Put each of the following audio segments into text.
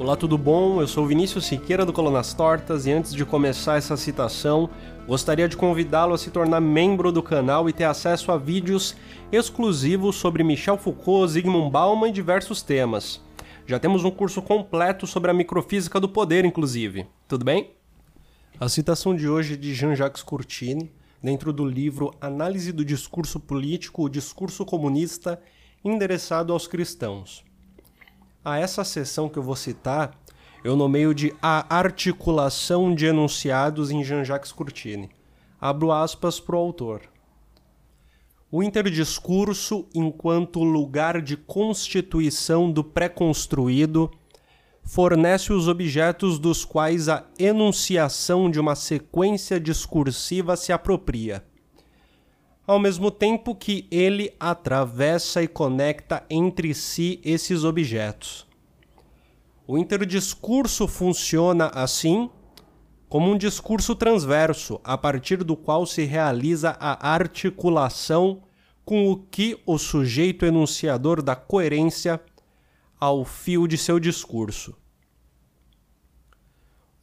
Olá, tudo bom? Eu sou Vinícius Siqueira do Colunas Tortas e antes de começar essa citação, gostaria de convidá-lo a se tornar membro do canal e ter acesso a vídeos exclusivos sobre Michel Foucault, Zygmunt Bauman e diversos temas. Já temos um curso completo sobre a microfísica do poder, inclusive. Tudo bem? A citação de hoje é de Jean-Jacques Courtine, dentro do livro Análise do Discurso Político, o Discurso Comunista, endereçado aos cristãos. A essa seção que eu vou citar, eu nomeio de A Articulação de Enunciados em Jean-Jacques Courtine. Abro aspas para o autor. O interdiscurso, enquanto lugar de constituição do pré-construído, fornece os objetos dos quais a enunciação de uma sequência discursiva se apropria, ao mesmo tempo que ele atravessa e conecta entre si esses objetos. O interdiscurso funciona assim como um discurso transverso, a partir do qual se realiza a articulação com o que o sujeito enunciador dá coerência ao fio de seu discurso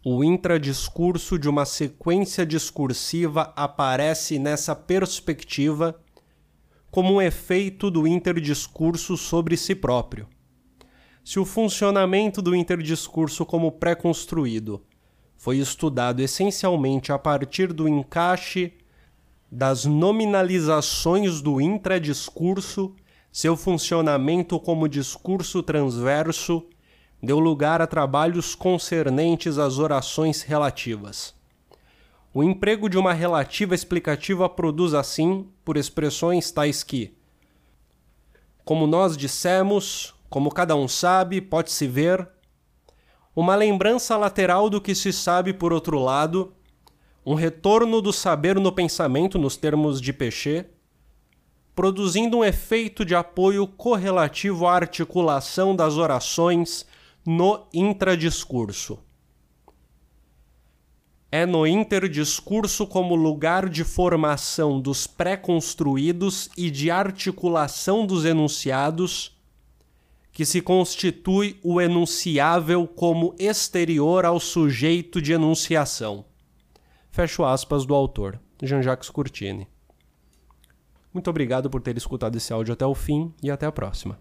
o intradiscurso de uma sequência discursiva aparece nessa perspectiva como um efeito do interdiscurso sobre si próprio. Se o funcionamento do interdiscurso como pré-construído foi estudado essencialmente a partir do encaixe das nominalizações do intradiscurso, seu funcionamento como discurso transverso deu lugar a trabalhos concernentes às orações relativas. O emprego de uma relativa explicativa produz, assim, por expressões tais que, como nós dissemos, como cada um sabe, pode-se ver, uma lembrança lateral do que se sabe por outro lado, um retorno do saber no pensamento, nos termos de Pechet, produzindo um efeito de apoio correlativo à articulação das orações no intradiscurso. É no interdiscurso como lugar de formação dos pré-construídos e de articulação dos enunciados que se constitui o enunciável como exterior ao sujeito de enunciação. Fecho aspas do autor, Jean-Jacques Courtine. Muito obrigado por ter escutado esse áudio até o fim e até a próxima.